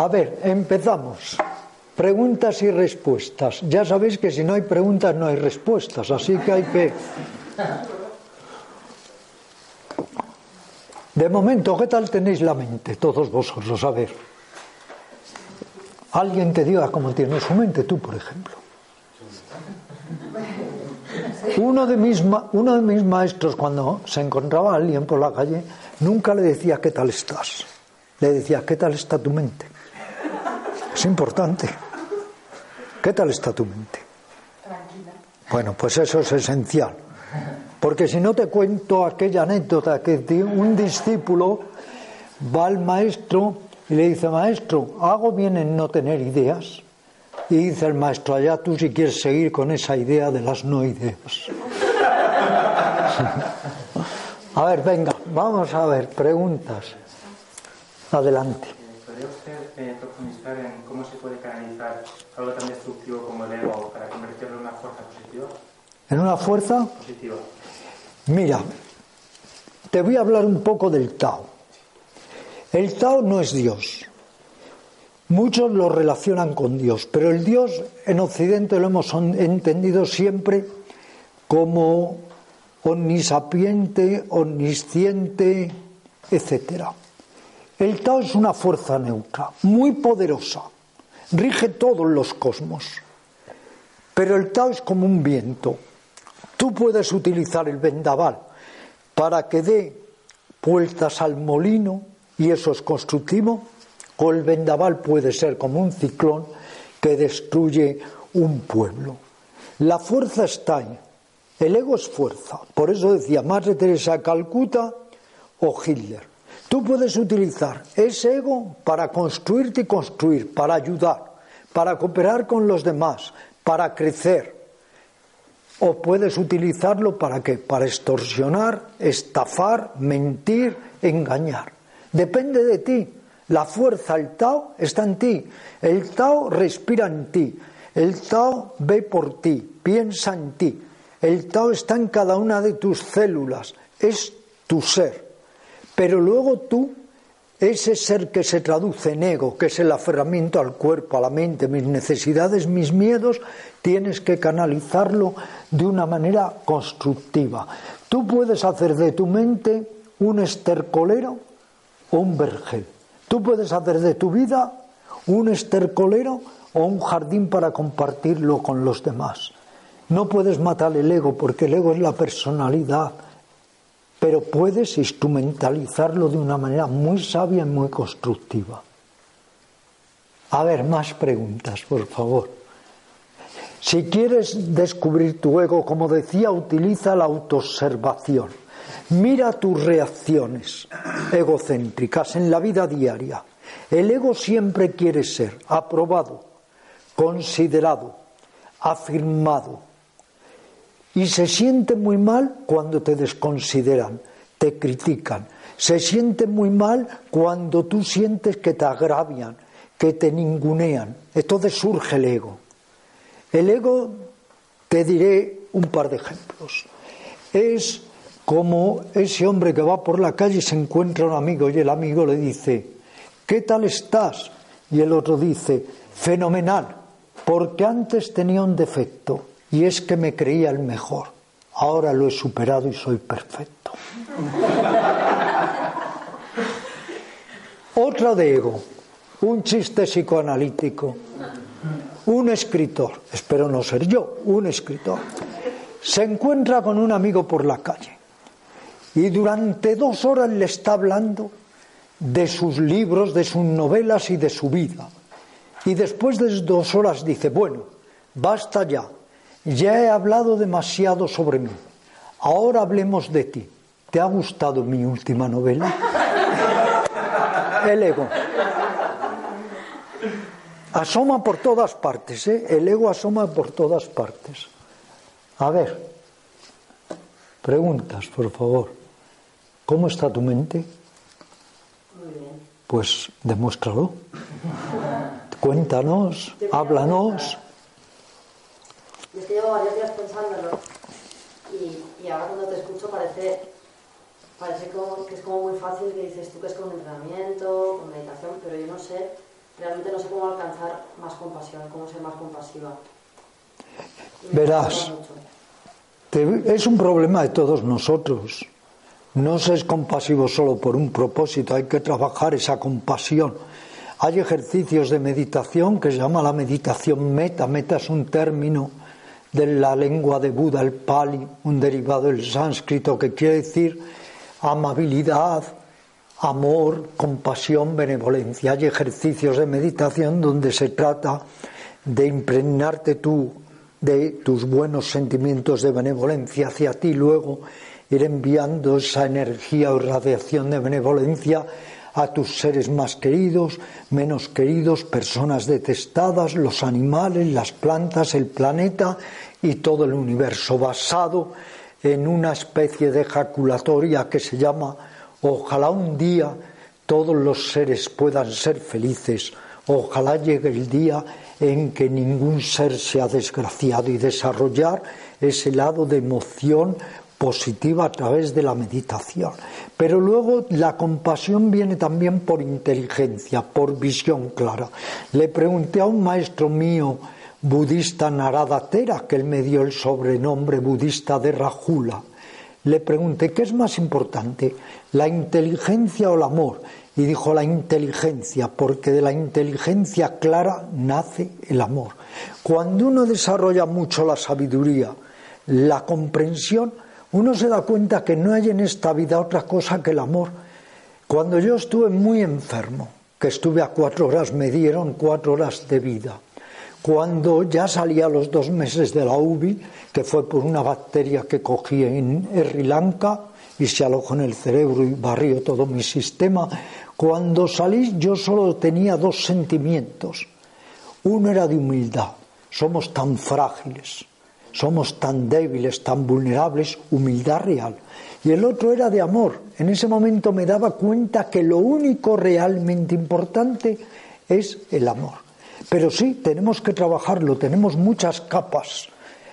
A ver, empezamos. Preguntas y respuestas. Ya sabéis que si no hay preguntas no hay respuestas, así que hay que... De momento, ¿qué tal tenéis la mente, todos vosotros? A ver. Alguien te diga cómo tiene su mente, tú, por ejemplo. Uno de, mis, uno de mis maestros, cuando se encontraba alguien por la calle, nunca le decía qué tal estás. Le decía, ¿qué tal está tu mente? Es importante. ¿Qué tal está tu mente? Tranquila. Bueno, pues eso es esencial. Porque si no te cuento aquella anécdota que un discípulo va al maestro y le dice, maestro, hago bien en no tener ideas. Y dice el maestro, allá tú si quieres seguir con esa idea de las no ideas. a ver, venga, vamos a ver, preguntas. Adelante. ¿Podría usted eh, profundizar en cómo se puede canalizar algo tan destructivo como el ego para convertirlo en una fuerza positiva? ¿En una fuerza? Positiva. Mira, te voy a hablar un poco del Tao. El Tao no es Dios. Muchos lo relacionan con Dios, pero el Dios en Occidente lo hemos entendido siempre como omnisapiente, omnisciente, etc. El Tao es una fuerza neutra, muy poderosa, rige todos los cosmos, pero el Tao es como un viento. Tú puedes utilizar el vendaval para que dé vueltas al molino y eso es constructivo, o el vendaval puede ser como un ciclón que destruye un pueblo. La fuerza está ahí. El ego es fuerza. Por eso decía Madre Teresa Calcuta o Hitler. Tú puedes utilizar ese ego para construirte y construir, para ayudar, para cooperar con los demás, para crecer. O puedes utilizarlo para qué? Para extorsionar, estafar, mentir, engañar. Depende de ti. La fuerza, el Tao, está en ti. El Tao respira en ti. El Tao ve por ti, piensa en ti. El Tao está en cada una de tus células. Es tu ser. Pero luego tú, ese ser que se traduce en ego, que es el aferramiento al cuerpo, a la mente, mis necesidades, mis miedos, tienes que canalizarlo de una manera constructiva. Tú puedes hacer de tu mente un estercolero o un vergel. Tú puedes hacer de tu vida un estercolero o un jardín para compartirlo con los demás. No puedes matar el ego porque el ego es la personalidad, pero puedes instrumentalizarlo de una manera muy sabia y muy constructiva. A ver, más preguntas, por favor. Si quieres descubrir tu ego, como decía, utiliza la autoobservación. Mira tus reacciones egocéntricas en la vida diaria. El ego siempre quiere ser aprobado, considerado, afirmado. Y se siente muy mal cuando te desconsideran, te critican. Se siente muy mal cuando tú sientes que te agravian, que te ningunean. Entonces surge el ego. El ego, te diré un par de ejemplos. Es como ese hombre que va por la calle y se encuentra un amigo y el amigo le dice, ¿qué tal estás? Y el otro dice, fenomenal, porque antes tenía un defecto y es que me creía el mejor. Ahora lo he superado y soy perfecto. Otra de ego, un chiste psicoanalítico. Un escritor, espero no ser yo, un escritor, se encuentra con un amigo por la calle y durante dos horas le está hablando de sus libros, de sus novelas y de su vida. Y después de dos horas dice, bueno, basta ya, ya he hablado demasiado sobre mí, ahora hablemos de ti. ¿Te ha gustado mi última novela? El ego. Asoma por todas partes, ¿eh? El ego asoma por todas partes. A ver, preguntas, por favor. ¿Cómo está tu mente? Muy bien. Pues demuéstralo. Cuéntanos, háblanos. Yo es que llevo varios días pensándolo y, y ahora cuando te escucho parece parece como, que es como muy fácil que dices tú que es con entrenamiento, con meditación, pero yo no sé, realmente no sé cómo alcanzar más compasión, cómo ser más compasiva. Verás, es un problema de todos nosotros. No se es compasivo solo por un propósito, hay que trabajar esa compasión. Hay ejercicios de meditación que se llama la meditación meta. Meta es un término de la lengua de Buda, el Pali, un derivado del sánscrito que quiere decir amabilidad, amor, compasión, benevolencia. Hay ejercicios de meditación donde se trata de impregnarte tú de tus buenos sentimientos de benevolencia hacia ti, luego ir enviando esa energía o radiación de benevolencia a tus seres más queridos, menos queridos, personas detestadas, los animales, las plantas, el planeta y todo el universo, basado en una especie de ejaculatoria que se llama ojalá un día todos los seres puedan ser felices, ojalá llegue el día en que ningún ser sea desgraciado y desarrollar ese lado de emoción positiva a través de la meditación. Pero luego la compasión viene también por inteligencia, por visión clara. Le pregunté a un maestro mío, budista Narada Tera, que él me dio el sobrenombre budista de Rajula. Le pregunté, ¿qué es más importante, la inteligencia o el amor? Y dijo la inteligencia, porque de la inteligencia clara nace el amor. Cuando uno desarrolla mucho la sabiduría, la comprensión, uno se da cuenta que no hay en esta vida otra cosa que el amor. Cuando yo estuve muy enfermo, que estuve a cuatro horas, me dieron cuatro horas de vida cuando ya salía los dos meses de la UBI, que fue por una bacteria que cogí en Sri Lanka y se alojó en el cerebro y barrió todo mi sistema, cuando salí yo solo tenía dos sentimientos. Uno era de humildad, somos tan frágiles, somos tan débiles, tan vulnerables, humildad real. Y el otro era de amor. En ese momento me daba cuenta que lo único realmente importante es el amor. Pero sí, tenemos que trabajarlo, tenemos muchas capas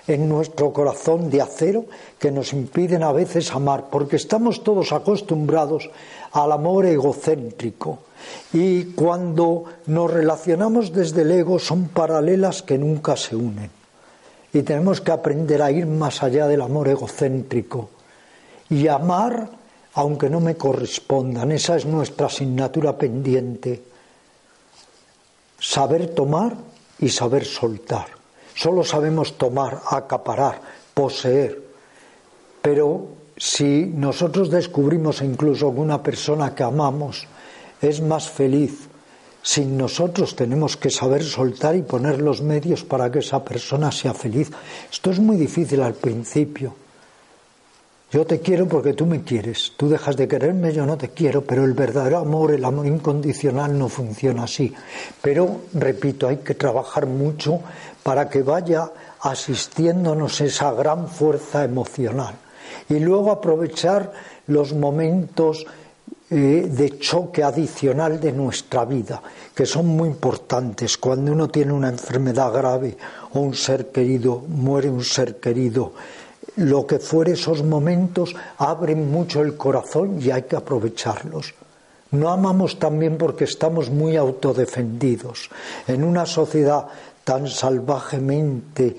en nuestro corazón de acero que nos impiden a veces amar, porque estamos todos acostumbrados al amor egocéntrico. Y cuando nos relacionamos desde el ego son paralelas que nunca se unen. Y tenemos que aprender a ir más allá del amor egocéntrico y amar aunque no me correspondan. Esa es nuestra asignatura pendiente saber tomar y saber soltar. Solo sabemos tomar, acaparar, poseer. Pero si nosotros descubrimos incluso que una persona que amamos es más feliz, sin nosotros tenemos que saber soltar y poner los medios para que esa persona sea feliz. Esto es muy difícil al principio. Yo te quiero porque tú me quieres. Tú dejas de quererme, yo no te quiero. Pero el verdadero amor, el amor incondicional no funciona así. Pero, repito, hay que trabajar mucho para que vaya asistiéndonos esa gran fuerza emocional. Y luego aprovechar los momentos eh, de choque adicional de nuestra vida, que son muy importantes. Cuando uno tiene una enfermedad grave o un ser querido, muere un ser querido, lo que fuere esos momentos abren mucho el corazón y hay que aprovecharlos. No amamos también porque estamos muy autodefendidos. En una sociedad tan salvajemente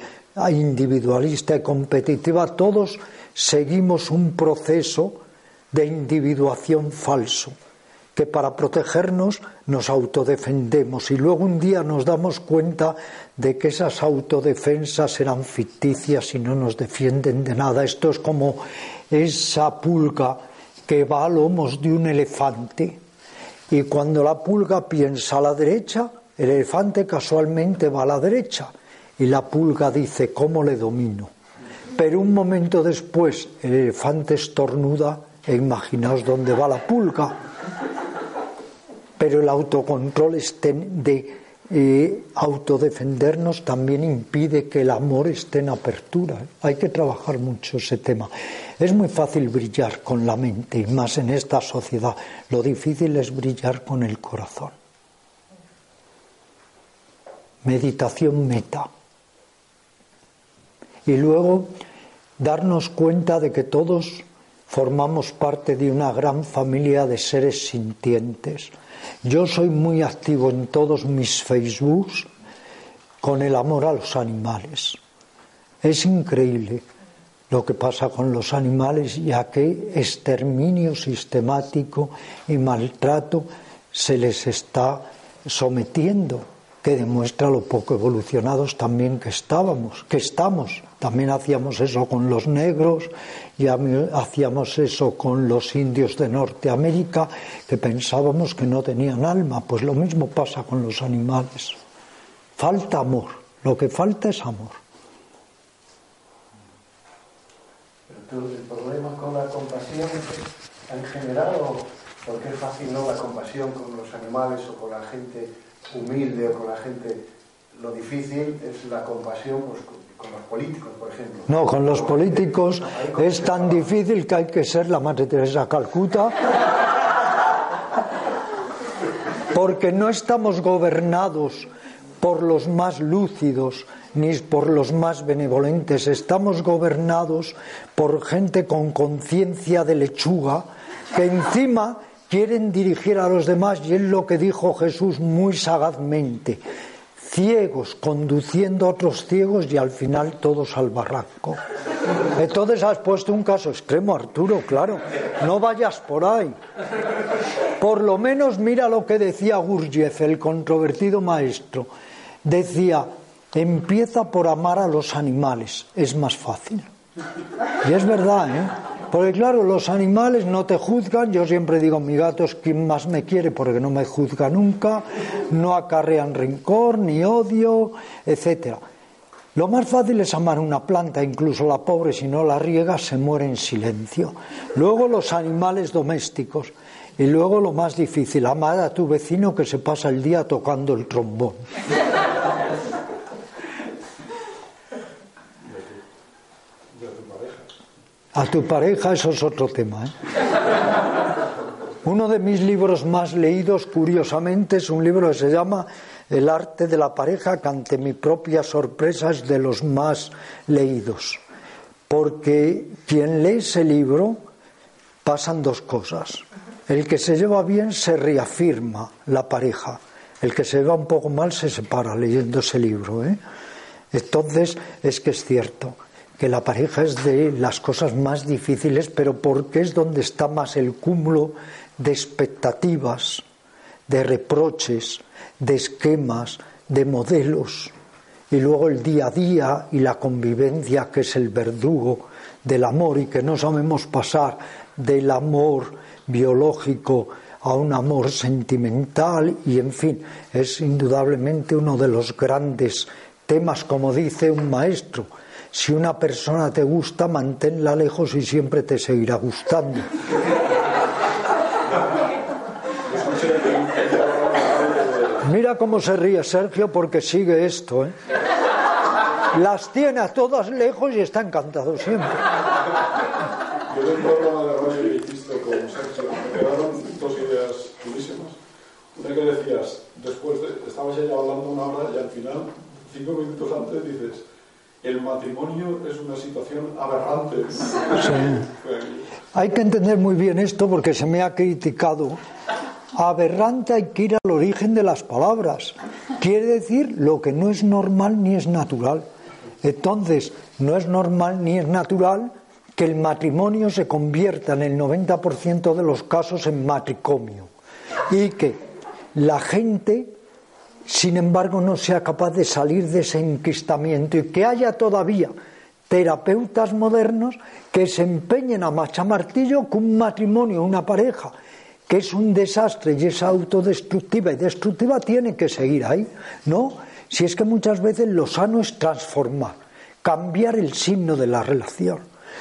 individualista y competitiva, todos seguimos un proceso de individuación falso que para protegernos nos autodefendemos y luego un día nos damos cuenta de que esas autodefensas eran ficticias y no nos defienden de nada. Esto es como esa pulga que va a lomos de un elefante y cuando la pulga piensa a la derecha, el elefante casualmente va a la derecha y la pulga dice, ¿cómo le domino? Pero un momento después el elefante estornuda e imaginaos dónde va la pulga pero el autocontrol de eh, autodefendernos también impide que el amor esté en apertura. Hay que trabajar mucho ese tema. Es muy fácil brillar con la mente y más en esta sociedad. Lo difícil es brillar con el corazón. Meditación meta. Y luego darnos cuenta de que todos formamos parte de una gran familia de seres sintientes. Yo soy muy activo en todos mis Facebooks con el amor a los animales. Es increíble lo que pasa con los animales, ya que exterminio sistemático y maltrato se les está sometiendo, que demuestra lo poco evolucionados también que estábamos, que estamos. También hacíamos eso con los negros, ya hacíamos eso con los indios de Norteamérica, que pensábamos que no tenían alma. Pues lo mismo pasa con los animales. Falta amor, lo que falta es amor. el problema con la compasión en general porque es fácil no la compasión con los animales o con la gente humilde o con la gente lo difícil es la compasión pues, con los políticos, por ejemplo. No, con los políticos es tan difícil que hay que ser la Madre Teresa Calcuta porque no estamos gobernados por los más lúcidos, ni por los más benevolentes. Estamos gobernados por gente con conciencia de lechuga que encima quieren dirigir a los demás y es lo que dijo Jesús muy sagazmente. Ciegos conduciendo a otros ciegos y al final todos al barranco. Entonces has puesto un caso extremo, Arturo, claro. No vayas por ahí. Por lo menos mira lo que decía Gurdjieff, el controvertido maestro. Decía, empieza por amar a los animales, es más fácil. Y es verdad, ¿eh? Porque claro, los animales no te juzgan, yo siempre digo, mi gato es quien más me quiere porque no me juzga nunca, no acarrean rencor ni odio, etcétera. Lo más fácil es amar una planta, incluso la pobre si no la riega se muere en silencio. Luego los animales domésticos y luego lo más difícil, amar a tu vecino que se pasa el día tocando el trombón. A tu pareja, eso es otro tema. ¿eh? Uno de mis libros más leídos, curiosamente, es un libro que se llama El arte de la pareja, que ante mi propia sorpresa es de los más leídos. Porque quien lee ese libro pasan dos cosas. El que se lleva bien se reafirma la pareja. El que se lleva un poco mal se separa leyendo ese libro. ¿eh? Entonces, es que es cierto que la pareja es de las cosas más difíciles, pero porque es donde está más el cúmulo de expectativas, de reproches, de esquemas, de modelos, y luego el día a día y la convivencia, que es el verdugo del amor y que no sabemos pasar del amor biológico a un amor sentimental. Y en fin, es indudablemente uno de los grandes temas, como dice un maestro, si una persona te gusta, manténla lejos y siempre te seguirá gustando. Mira cómo se ríe Sergio porque sigue esto. ¿eh? Las tiene a todas lejos y está encantado siempre. Yo en un programa de radio que hiciste con Sergio me quedaron dos ideas durísimas. Una que decías, después de, estabas ya hablando una hora y al final, cinco minutos antes, dices, el matrimonio es una situación aberrante. Hay que entender muy bien esto porque se me ha criticado. Aberrante hay que ir al origen de las palabras. Quiere decir lo que no es normal ni es natural. Entonces, no es normal ni es natural que el matrimonio se convierta en el 90% de los casos en matricomio y que la gente sin embargo no sea capaz de salir de ese enquistamiento y que haya todavía terapeutas modernos que se empeñen a macha martillo con un matrimonio, una pareja, que es un desastre y es autodestructiva y destructiva, tiene que seguir ahí, ¿no? Si es que muchas veces lo sano es transformar, cambiar el signo de la relación.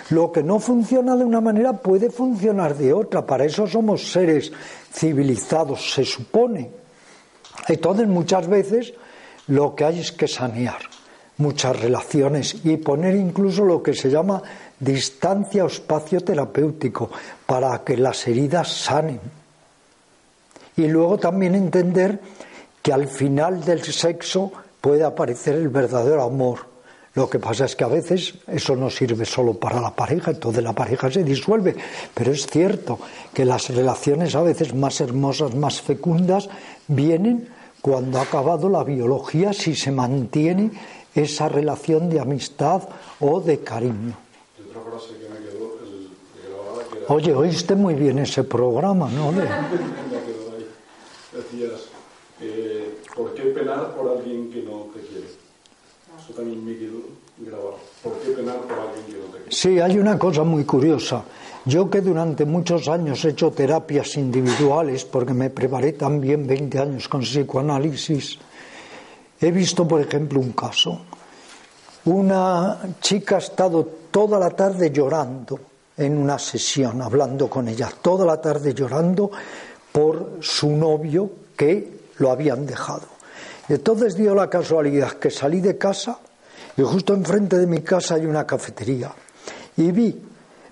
Lo que no funciona de una manera puede funcionar de otra, para eso somos seres civilizados, se supone. Entonces muchas veces lo que hay es que sanear muchas relaciones y poner incluso lo que se llama distancia o espacio terapéutico para que las heridas sanen. Y luego también entender que al final del sexo puede aparecer el verdadero amor, Lo que pasa es que a veces eso no sirve solo para la pareja, entonces la pareja se disuelve. Pero es cierto que las relaciones a veces más hermosas, más fecundas, vienen cuando ha acabado la biología, si se mantiene esa relación de amistad o de cariño. Oye, oíste muy bien ese programa, ¿no? Decías, eh, ¿por qué penar por alguien que no? Sí, hay una cosa muy curiosa. Yo que durante muchos años he hecho terapias individuales, porque me preparé también 20 años con psicoanálisis, he visto, por ejemplo, un caso. Una chica ha estado toda la tarde llorando en una sesión, hablando con ella, toda la tarde llorando por su novio que lo habían dejado. Entonces dio la casualidad que salí de casa y justo enfrente de mi casa hay una cafetería. Y vi,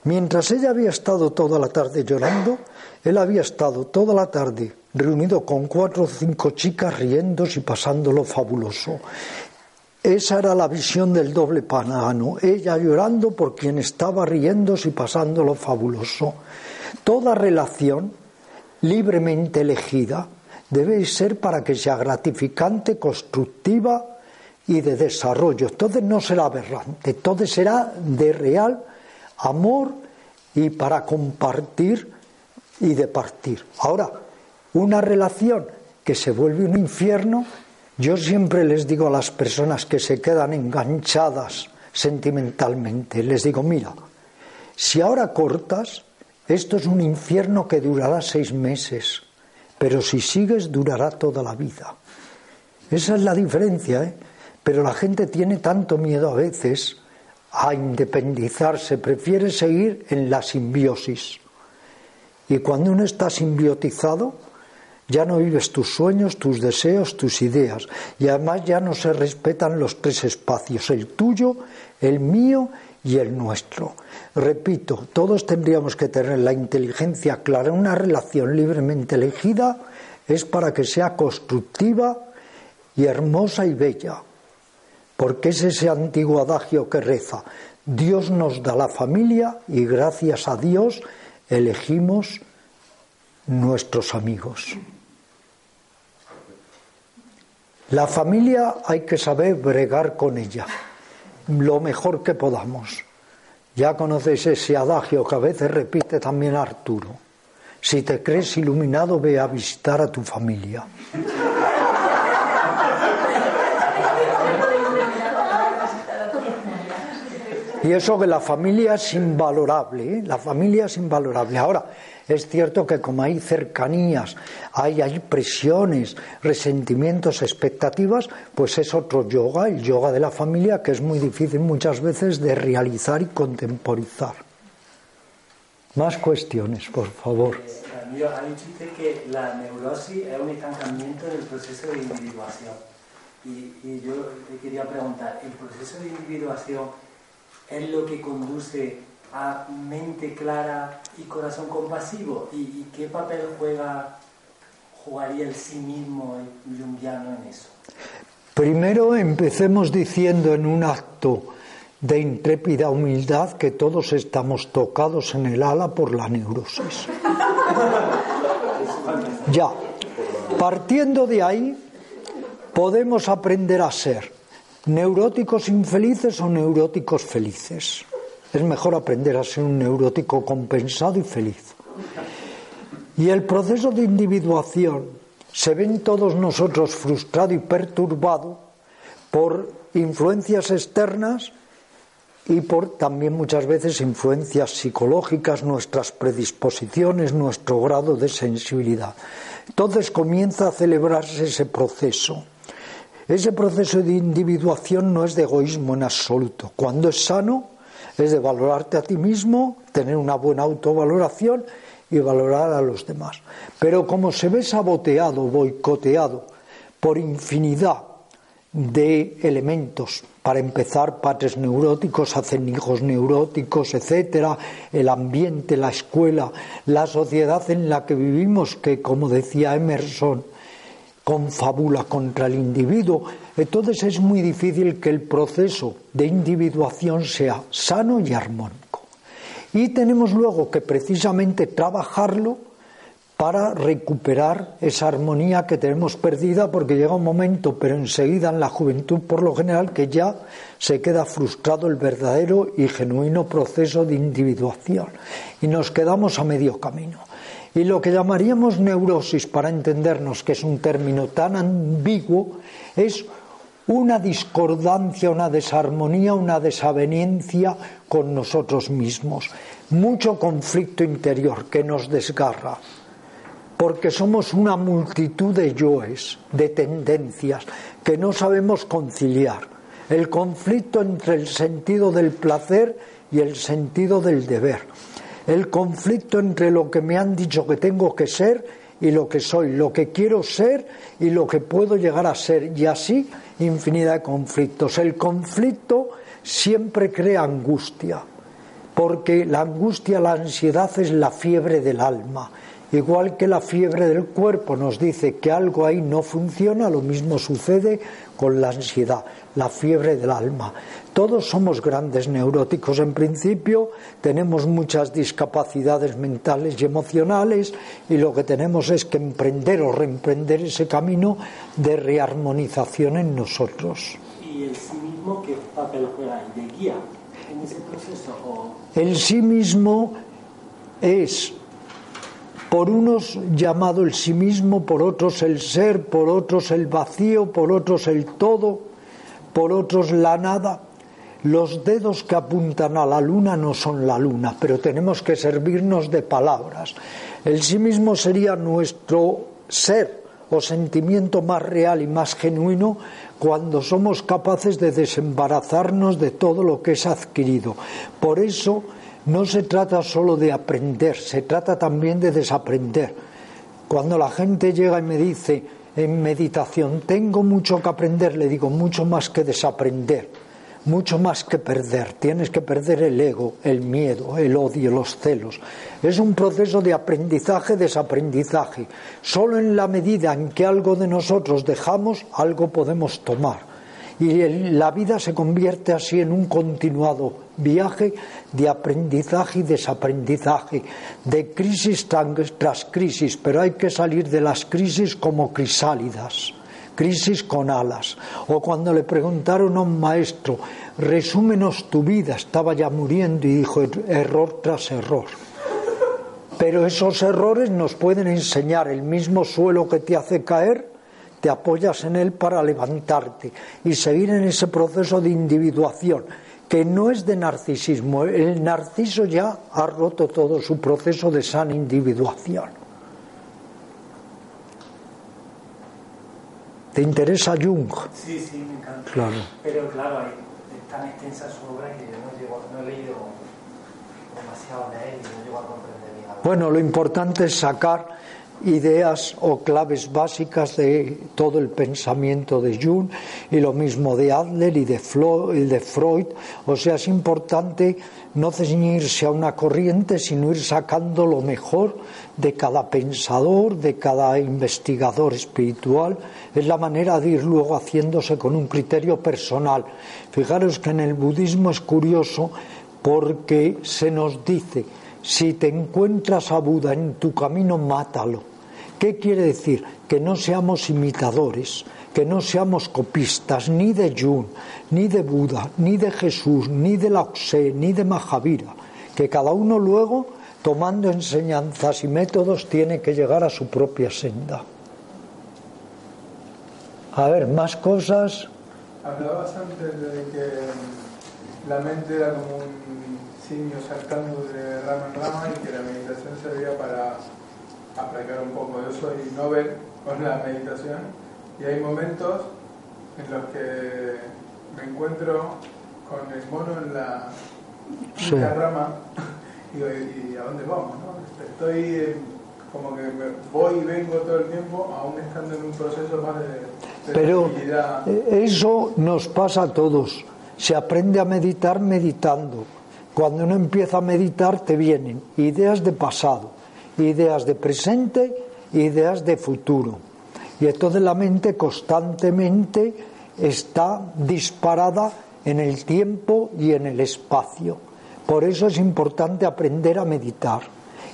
mientras ella había estado toda la tarde llorando, él había estado toda la tarde reunido con cuatro o cinco chicas riéndose y pasándolo fabuloso. Esa era la visión del doble panano, ella llorando por quien estaba riéndose y pasándolo fabuloso. Toda relación libremente elegida debe ser para que sea gratificante, constructiva y de desarrollo. Entonces no será aberrante, entonces será de real amor y para compartir y de partir. Ahora, una relación que se vuelve un infierno yo siempre les digo a las personas que se quedan enganchadas sentimentalmente, les digo, mira, si ahora cortas, esto es un infierno que durará seis meses, pero si sigues durará toda la vida. Esa es la diferencia, ¿eh? Pero la gente tiene tanto miedo a veces a independizarse, prefiere seguir en la simbiosis. Y cuando uno está simbiotizado, ya no vives tus sueños, tus deseos, tus ideas. Y además ya no se respetan los tres espacios, el tuyo, el mío y el nuestro. Repito, todos tendríamos que tener la inteligencia clara. Una relación libremente elegida es para que sea constructiva y hermosa y bella. Porque es ese antiguo adagio que reza, Dios nos da la familia y gracias a Dios elegimos nuestros amigos. La familia hay que saber bregar con ella lo mejor que podamos. Ya conocéis ese adagio que a veces repite también Arturo. Si te crees iluminado, ve a visitar a tu familia. Y eso que la familia es invalorable, ¿eh? la familia es invalorable. Ahora, es cierto que como hay cercanías, hay, hay presiones, resentimientos, expectativas, pues es otro yoga, el yoga de la familia, que es muy difícil muchas veces de realizar y contemporizar. Más cuestiones, por favor. Amigo, ha dicho usted que la neurosis es un estancamiento del proceso de individuación. Y, y yo le quería preguntar, ¿el proceso de individuación es lo que conduce a mente clara y corazón compasivo? ¿Y, qué papel juega, jugaría el sí mismo jungiano en eso? Primero empecemos diciendo en un acto de intrépida humildad que todos estamos tocados en el ala por la neurosis. ya, partiendo de ahí, podemos aprender a ser neuróticos infelices o neuróticos felices. Es mejor aprender a ser un neurótico compensado y feliz. Y el proceso de individuación se ve en todos nosotros frustrado y perturbado por influencias externas y por también muchas veces influencias psicológicas, nuestras predisposiciones, nuestro grado de sensibilidad. Entonces comienza a celebrarse ese proceso. Ese proceso de individuación no es de egoísmo en absoluto. Cuando es sano, es de valorarte a ti mismo, tener una buena autovaloración y valorar a los demás. Pero como se ve saboteado, boicoteado por infinidad de elementos, para empezar, padres neuróticos hacen hijos neuróticos, etcétera, el ambiente, la escuela, la sociedad en la que vivimos, que como decía Emerson, confabula contra el individuo. Entonces es muy difícil que el proceso de individuación sea sano y armónico. Y tenemos luego que precisamente trabajarlo para recuperar esa armonía que tenemos perdida porque llega un momento, pero enseguida en la juventud por lo general, que ya se queda frustrado el verdadero y genuino proceso de individuación y nos quedamos a medio camino. Y lo que llamaríamos neurosis, para entendernos que es un término tan ambiguo, es una discordancia, una desarmonía, una desaveniencia con nosotros mismos, mucho conflicto interior que nos desgarra porque somos una multitud de yoes, de tendencias, que no sabemos conciliar. El conflicto entre el sentido del placer y el sentido del deber. El conflicto entre lo que me han dicho que tengo que ser y lo que soy, lo que quiero ser y lo que puedo llegar a ser. Y así infinidad de conflictos. El conflicto siempre crea angustia, porque la angustia, la ansiedad es la fiebre del alma Igual que la fiebre del cuerpo nos dice que algo ahí no funciona, lo mismo sucede con la ansiedad, la fiebre del alma. Todos somos grandes neuróticos en principio, tenemos muchas discapacidades mentales y emocionales y lo que tenemos es que emprender o reemprender ese camino de rearmonización en nosotros. ¿Y el sí mismo qué papel juega de guía en ese proceso? El sí mismo es por unos llamado el sí mismo, por otros el ser, por otros el vacío, por otros el todo, por otros la nada. Los dedos que apuntan a la luna no son la luna, pero tenemos que servirnos de palabras. El sí mismo sería nuestro ser o sentimiento más real y más genuino cuando somos capaces de desembarazarnos de todo lo que es adquirido. Por eso no se trata solo de aprender, se trata también de desaprender. Cuando la gente llega y me dice en meditación, tengo mucho que aprender, le digo mucho más que desaprender, mucho más que perder. Tienes que perder el ego, el miedo, el odio, los celos. Es un proceso de aprendizaje, desaprendizaje. Solo en la medida en que algo de nosotros dejamos, algo podemos tomar y la vida se convierte así en un continuado viaje de aprendizaje y desaprendizaje, de crisis tras crisis, pero hay que salir de las crisis como crisálidas, crisis con alas. O cuando le preguntaron a un maestro, resúmenos tu vida, estaba ya muriendo y dijo error tras error. Pero esos errores nos pueden enseñar el mismo suelo que te hace caer, te apoyas en él para levantarte y seguir en ese proceso de individuación que no es de narcisismo. El narciso ya ha roto todo su proceso de sana individuación. ¿Te interesa Jung? Sí, sí, me encanta. Claro. Pero claro, es tan extensa su obra que yo no, no he leído demasiado de él y no llego a comprender bien. Bueno, lo importante es sacar ideas o claves básicas de todo el pensamiento de Jung y lo mismo de Adler y de, Freud. O sea, es importante no ceñirse a una corriente, sino ir sacando lo mejor de cada pensador, de cada investigador espiritual. Es la manera de ir luego haciéndose con un criterio personal. Fijaros que en el budismo es curioso porque se nos dice si te encuentras a Buda en tu camino, mátalo. ¿Qué quiere decir? Que no seamos imitadores, que no seamos copistas ni de Jung, ni de Buda, ni de Jesús, ni de Lao ni de Mahavira. Que cada uno luego, tomando enseñanzas y métodos, tiene que llegar a su propia senda. A ver, más cosas. Hablabas antes de que la mente era como un simio saltando de rama en rama y que la meditación servía para aplicar un poco. Yo soy Nobel con la meditación y hay momentos en los que me encuentro con el mono en la, rama y digo, ¿y a dónde vamos? Estoy eh, como que voy y vengo todo el tiempo, aún estando en un proceso más de, Pero eso nos pasa a todos. Se aprende a meditar meditando. Cuando uno empieza a meditar te vienen ideas de pasado, ideas de presente, ideas de futuro. Y entonces la mente constantemente está disparada en el tiempo y en el espacio. Por eso es importante aprender a meditar.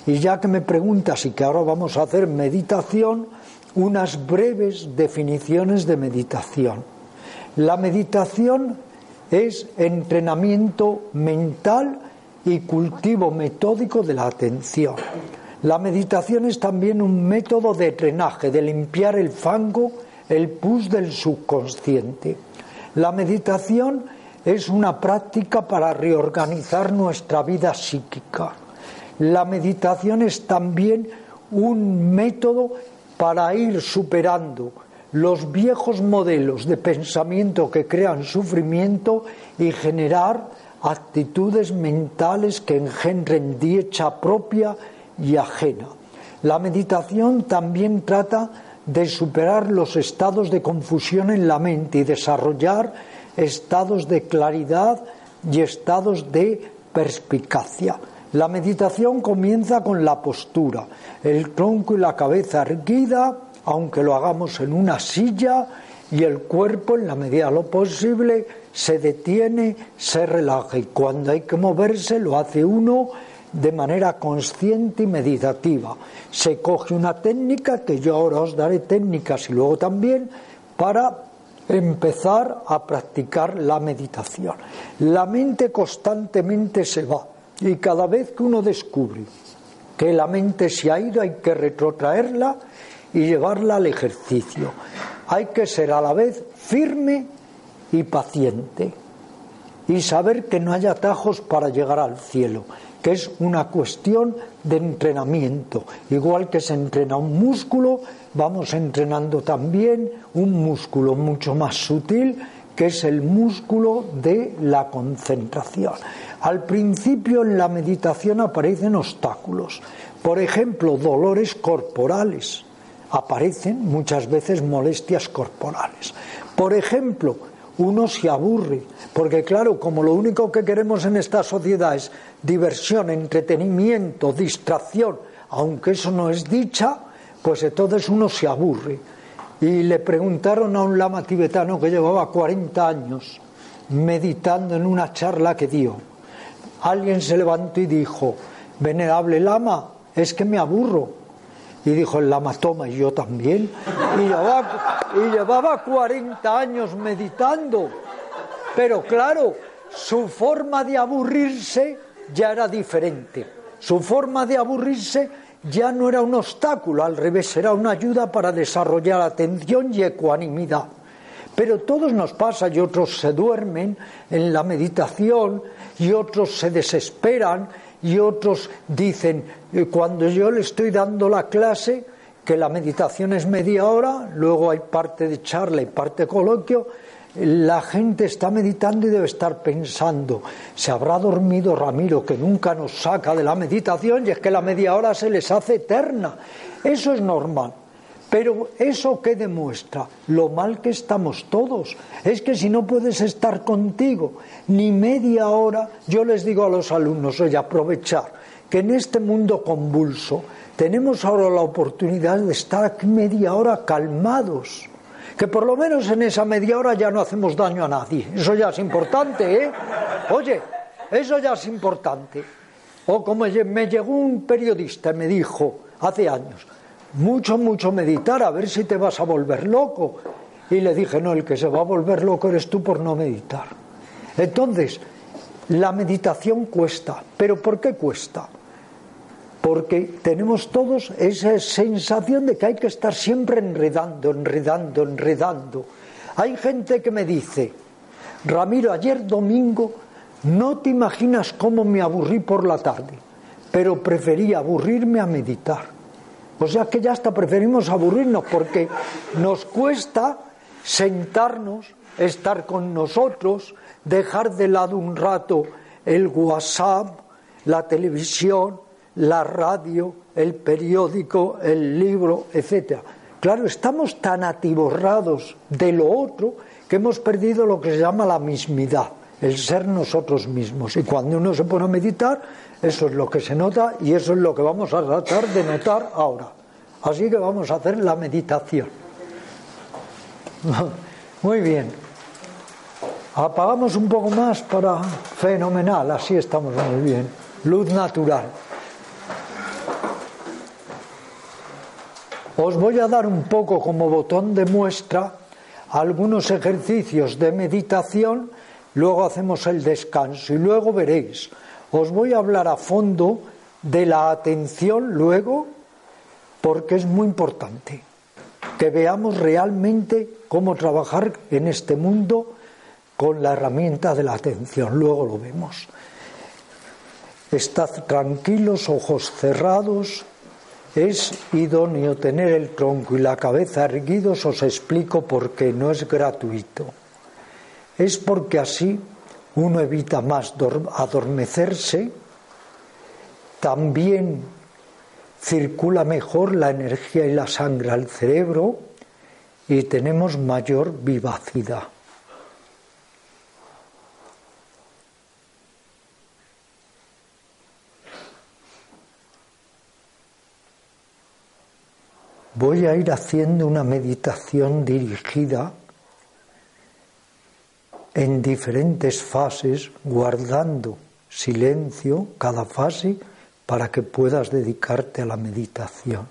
Y ya que me preguntas y que ahora vamos a hacer meditación, unas breves definiciones de meditación. La meditación es entrenamiento mental y cultivo metódico de la atención. La meditación es también un método de drenaje, de limpiar el fango, el pus del subconsciente. La meditación es una práctica para reorganizar nuestra vida psíquica. La meditación es también un método para ir superando los viejos modelos de pensamiento que crean sufrimiento y generar actitudes mentales que engendren dicha propia y ajena. La meditación también trata de superar los estados de confusión en la mente y desarrollar estados de claridad y estados de perspicacia. La meditación comienza con la postura, el tronco y la cabeza erguida, aunque lo hagamos en una silla, y el cuerpo, en la medida de lo posible, se detiene, se relaja. Y cuando hay que moverse, lo hace uno de manera consciente y meditativa. Se coge una técnica, que yo ahora os daré técnicas y luego también, para empezar a practicar la meditación. La mente constantemente se va y cada vez que uno descubre que la mente se ha ido hay que retrotraerla y llevarla al ejercicio. Hay que ser a la vez firme y paciente y saber que no hay atajos para llegar al cielo, que es una cuestión de entrenamiento. Igual que se entrena un músculo, vamos entrenando también un músculo mucho más sutil, que es el músculo de la concentración. Al principio en la meditación aparecen obstáculos, por ejemplo, dolores corporales, aparecen muchas veces molestias corporales. Por ejemplo, uno se aburre, porque claro, como lo único que queremos en esta sociedad es diversión, entretenimiento, distracción, aunque eso no es dicha, pues entonces uno se aburre. Y le preguntaron a un lama tibetano que llevaba 40 años meditando en una charla que dio. Alguien se levantó y dijo, venerable lama, es que me aburro. Y dijo el lama, toma, y yo también. Y llevaba, y llevaba 40 años meditando. Pero claro, su forma de aburrirse ya era diferente. Su forma de aburrirse ya no era un obstáculo, al revés, era una ayuda para desarrollar atención y ecuanimidad. Pero todos nos pasa y otros se duermen en la meditación y otros se desesperan y otros dicen, eh, cuando yo le estoy dando la clase, que la meditación es media hora, luego hay parte de charla y parte de coloquio, la gente está meditando y debe estar pensando, se habrá dormido Ramiro que nunca nos saca de la meditación y es que la media hora se les hace eterna. Eso es normal. Pero eso que demuestra lo mal que estamos todos. Es que si no puedes estar contigo ni media hora, yo les digo a los alumnos, oye, aprovechar que en este mundo convulso tenemos ahora la oportunidad de estar aquí media hora calmados que por lo menos en esa media hora ya no hacemos daño a nadie. Eso ya es importante, ¿eh? Oye, eso ya es importante. O como me llegó un periodista y me dijo hace años, mucho, mucho meditar, a ver si te vas a volver loco. Y le dije, no, el que se va a volver loco eres tú por no meditar. Entonces, la meditación cuesta. ¿Pero por qué cuesta? porque tenemos todos esa sensación de que hay que estar siempre enredando, enredando, enredando. Hay gente que me dice, Ramiro, ayer domingo no te imaginas cómo me aburrí por la tarde, pero preferí aburrirme a meditar. O sea que ya hasta preferimos aburrirnos porque nos cuesta sentarnos, estar con nosotros, dejar de lado un rato el WhatsApp, la televisión, la radio, el periódico, el libro, etc. Claro, estamos tan atiborrados de lo otro que hemos perdido lo que se llama la mismidad, el ser nosotros mismos. Y cuando uno se pone a meditar, eso es lo que se nota y eso es lo que vamos a tratar de notar ahora. Así que vamos a hacer la meditación. Muy bien. Apagamos un poco más para... Fenomenal, así estamos muy bien. Luz natural. Os voy a dar un poco como botón de muestra algunos ejercicios de meditación, luego hacemos el descanso y luego veréis. Os voy a hablar a fondo de la atención luego porque es muy importante que veamos realmente cómo trabajar en este mundo con la herramienta de la atención. Luego lo vemos. Estad tranquilos, ojos cerrados. Es idóneo tener el tronco y la cabeza erguidos, os explico por qué, no es gratuito. Es porque así uno evita más adormecerse, también circula mejor la energía y la sangre al cerebro y tenemos mayor vivacidad. Voy a ir haciendo una meditación dirigida en diferentes fases, guardando silencio cada fase para que puedas dedicarte a la meditación.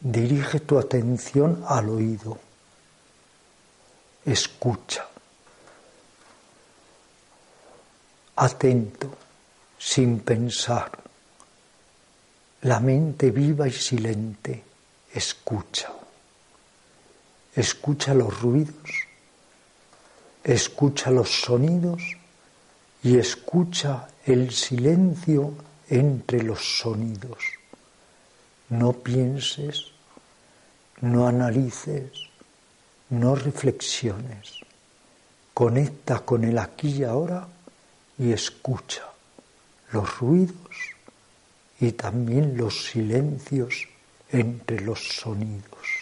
Dirige tu atención al oído. Escucha. Atento, sin pensar. La mente viva y silente. Escucha. Escucha los ruidos. Escucha los sonidos y escucha el silencio entre los sonidos. No pienses, no analices, no reflexiones. Conecta con el aquí y ahora y escucha los ruidos y también los silencios entre los sonidos.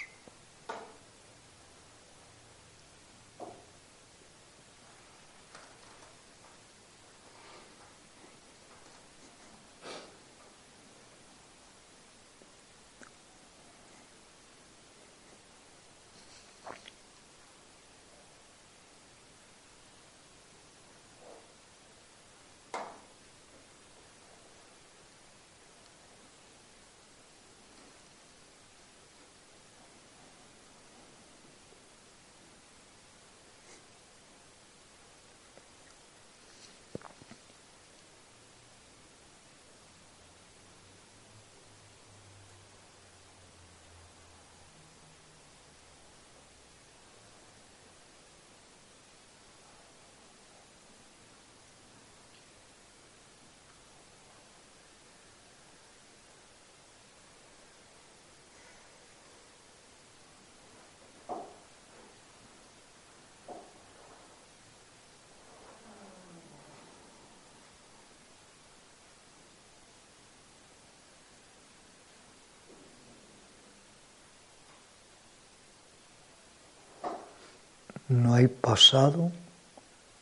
No hay pasado,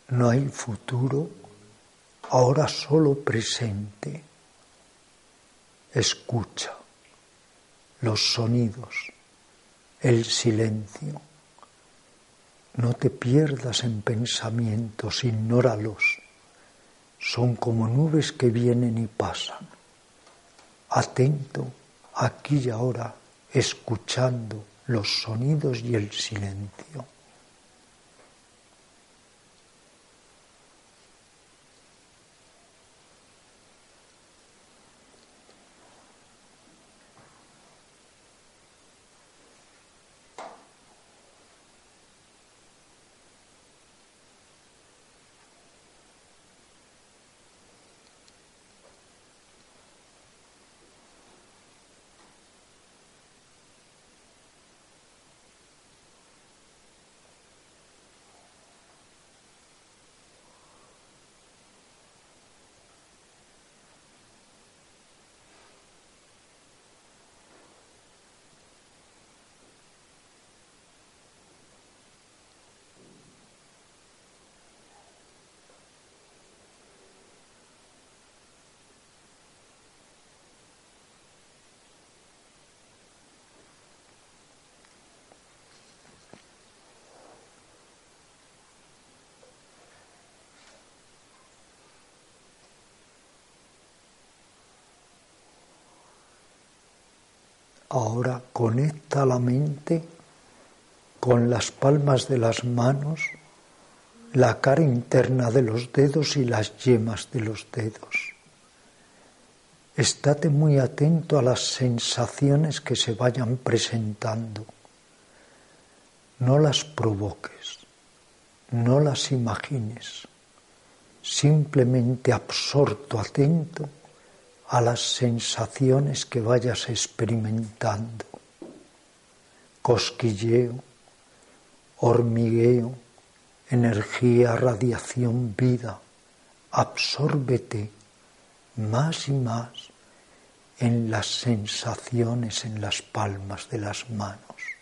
no hay futuro, ahora solo presente. Escucha los sonidos, el silencio. No te pierdas en pensamientos, ignóralos. Son como nubes que vienen y pasan. Atento, aquí y ahora, escuchando los sonidos y el silencio. Ahora conecta la mente con las palmas de las manos, la cara interna de los dedos y las yemas de los dedos. Estate muy atento a las sensaciones que se vayan presentando. No las provoques, no las imagines, simplemente absorto, atento a las sensaciones que vayas experimentando. Cosquilleo, hormigueo, energía, radiación, vida. Absórbete más y más en las sensaciones en las palmas de las manos.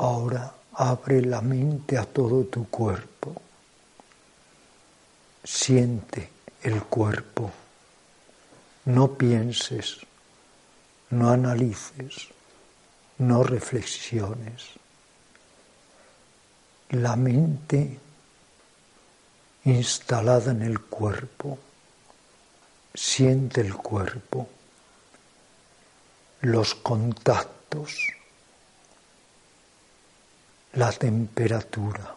Ahora abre la mente a todo tu cuerpo. Siente el cuerpo. No pienses, no analices, no reflexiones. La mente instalada en el cuerpo. Siente el cuerpo, los contactos la temperatura,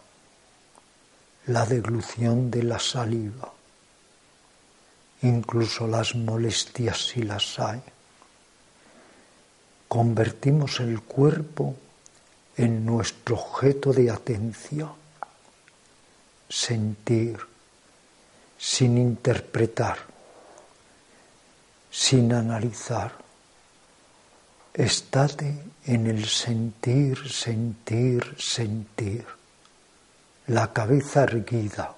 la deglución de la saliva, incluso las molestias si las hay. Convertimos el cuerpo en nuestro objeto de atención, sentir, sin interpretar, sin analizar Estate en el sentir, sentir, sentir, la cabeza erguida,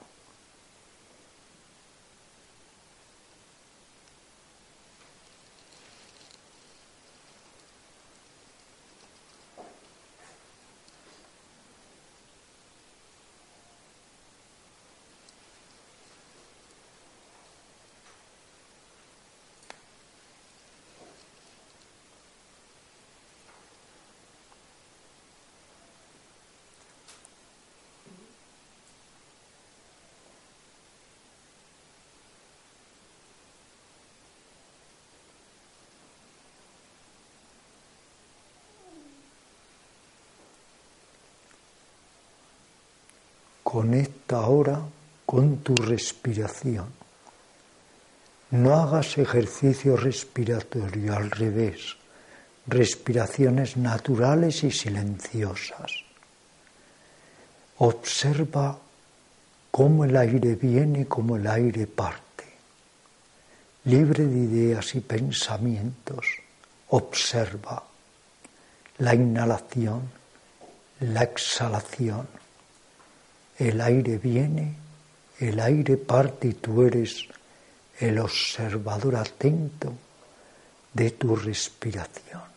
Conecta ahora con tu respiración. No hagas ejercicio respiratorio al revés, respiraciones naturales y silenciosas. Observa cómo el aire viene y cómo el aire parte. Libre de ideas y pensamientos, observa la inhalación, la exhalación el aire viene, el aire parte y tú eres el observador atento de tu respiración.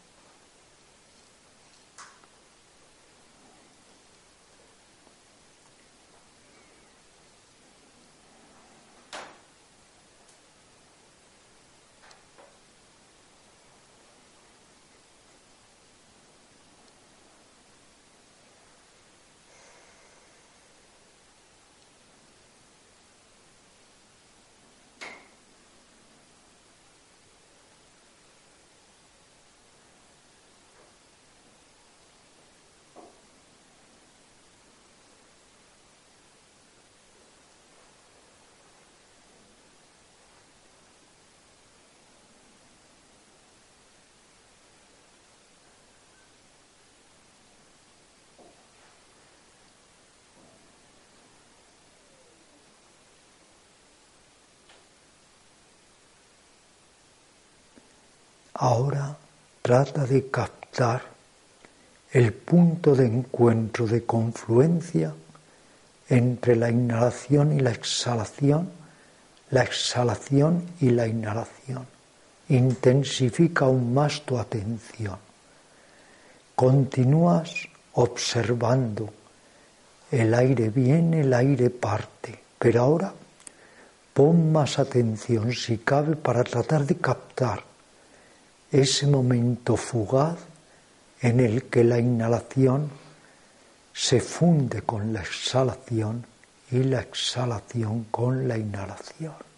Ahora trata de captar el punto de encuentro, de confluencia entre la inhalación y la exhalación, la exhalación y la inhalación. Intensifica aún más tu atención. Continúas observando. El aire viene, el aire parte. Pero ahora pon más atención, si cabe, para tratar de captar ese momento fugaz en el que la inhalación se funde con la exhalación y la exhalación con la inhalación.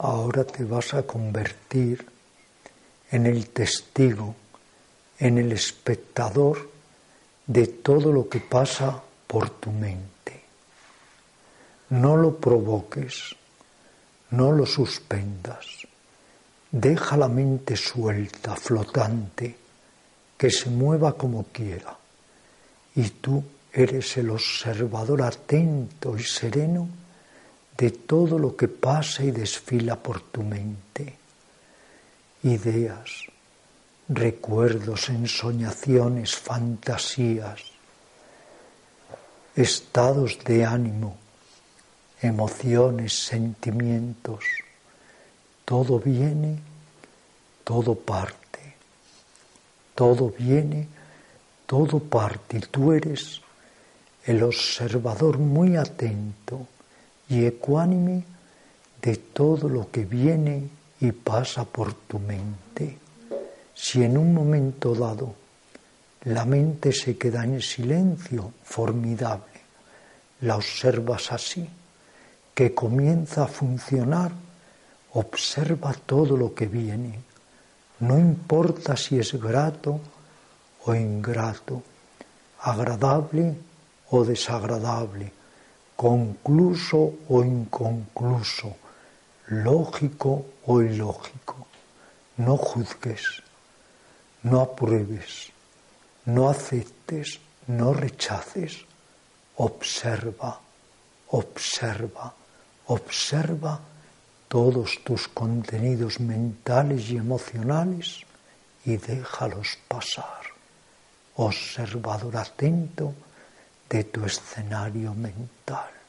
Ahora te vas a convertir en el testigo, en el espectador de todo lo que pasa por tu mente. No lo provoques, no lo suspendas. Deja la mente suelta, flotante, que se mueva como quiera. Y tú eres el observador atento y sereno de todo lo que pasa y desfila por tu mente. Ideas, recuerdos, ensoñaciones, fantasías, estados de ánimo, emociones, sentimientos. Todo viene, todo parte. Todo viene, todo parte. Y tú eres el observador muy atento y ecuánime de todo lo que viene y pasa por tu mente. Si en un momento dado la mente se queda en silencio, formidable, la observas así, que comienza a funcionar, observa todo lo que viene, no importa si es grato o ingrato, agradable o desagradable concluso o inconcluso, lógico o ilógico. No juzgues, no apruebes, no aceptes, no rechaces. Observa, observa, observa todos tus contenidos mentales y emocionales y déjalos pasar. Observador atento de tu escenario mental.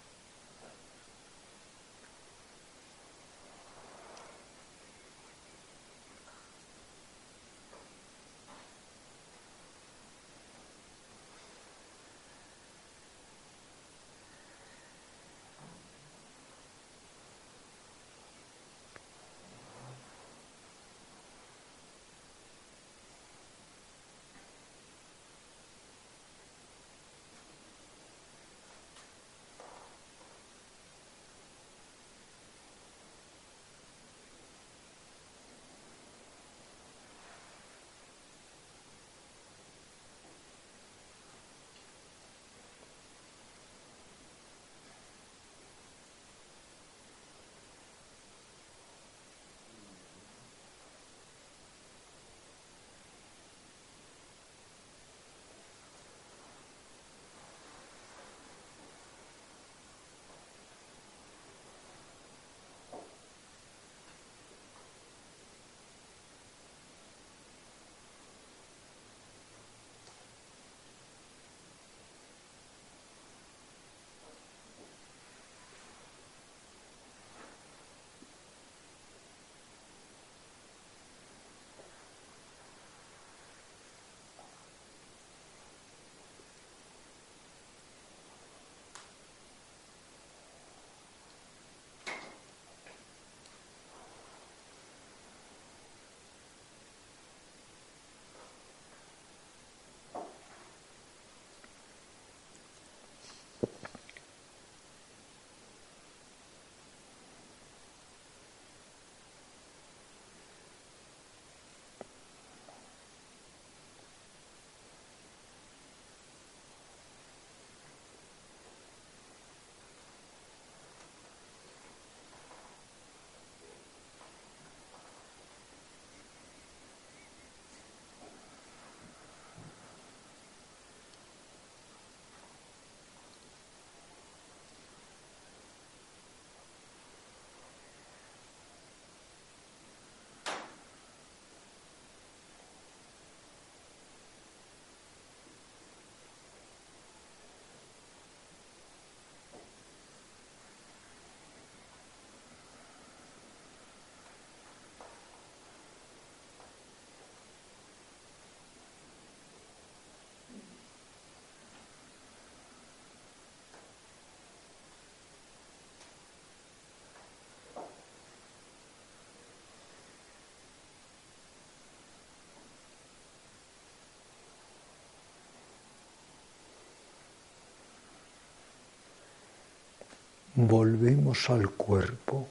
Volvemos al cuerpo.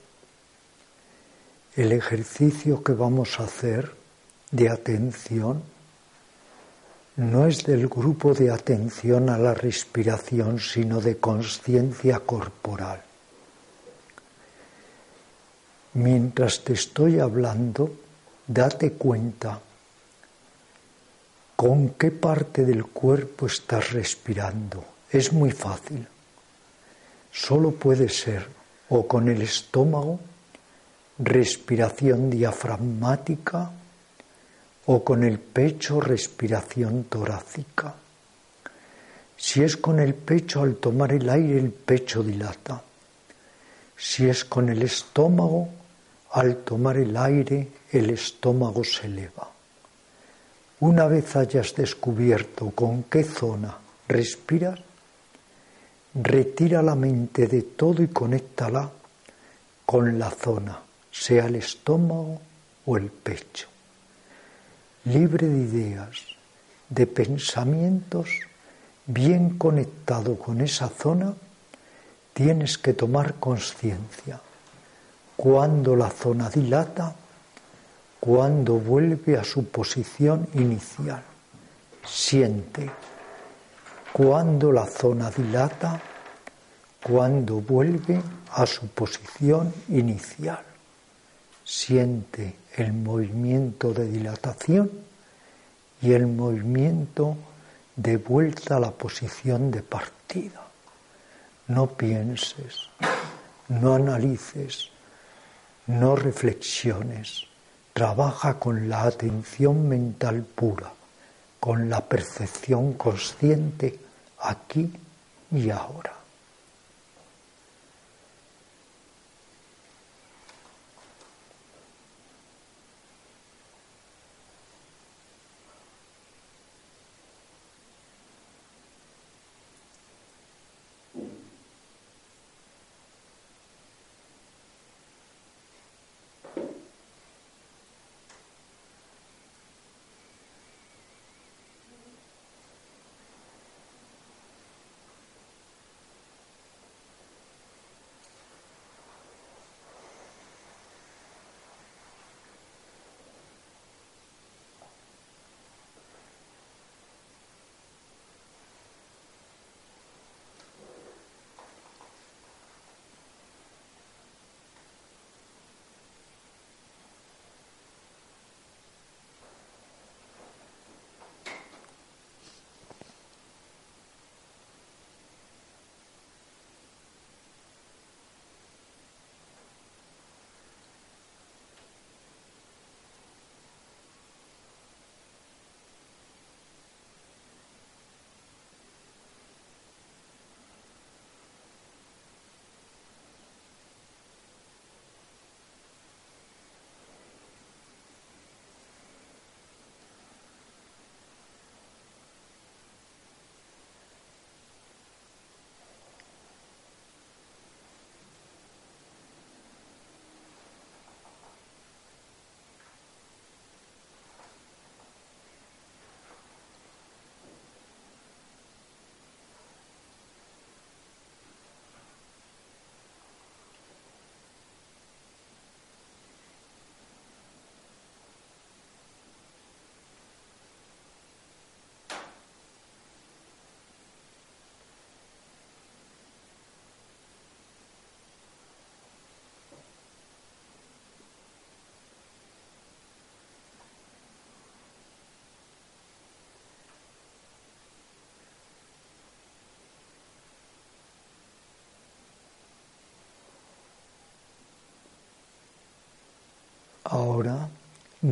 El ejercicio que vamos a hacer de atención no es del grupo de atención a la respiración, sino de conciencia corporal. Mientras te estoy hablando, date cuenta con qué parte del cuerpo estás respirando. Es muy fácil. Solo puede ser o con el estómago, respiración diafragmática, o con el pecho, respiración torácica. Si es con el pecho, al tomar el aire, el pecho dilata. Si es con el estómago, al tomar el aire, el estómago se eleva. Una vez hayas descubierto con qué zona respiras, retira la mente de todo y conéctala con la zona, sea el estómago o el pecho. Libre de ideas, de pensamientos, bien conectado con esa zona, tienes que tomar conciencia cuando la zona dilata, cuando vuelve a su posición inicial. Siente cuando la zona dilata, cuando vuelve a su posición inicial. Siente el movimiento de dilatación y el movimiento de vuelta a la posición de partida. No pienses, no analices, no reflexiones, trabaja con la atención mental pura, con la percepción consciente aquí y ahora.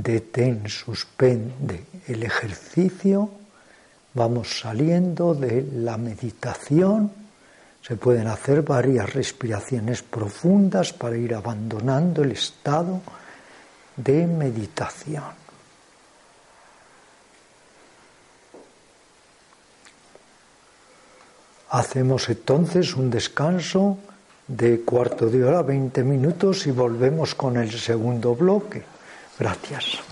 Detén, suspende el ejercicio, vamos saliendo de la meditación, se pueden hacer varias respiraciones profundas para ir abandonando el estado de meditación. Hacemos entonces un descanso de cuarto de hora, 20 minutos y volvemos con el segundo bloque. Gracias.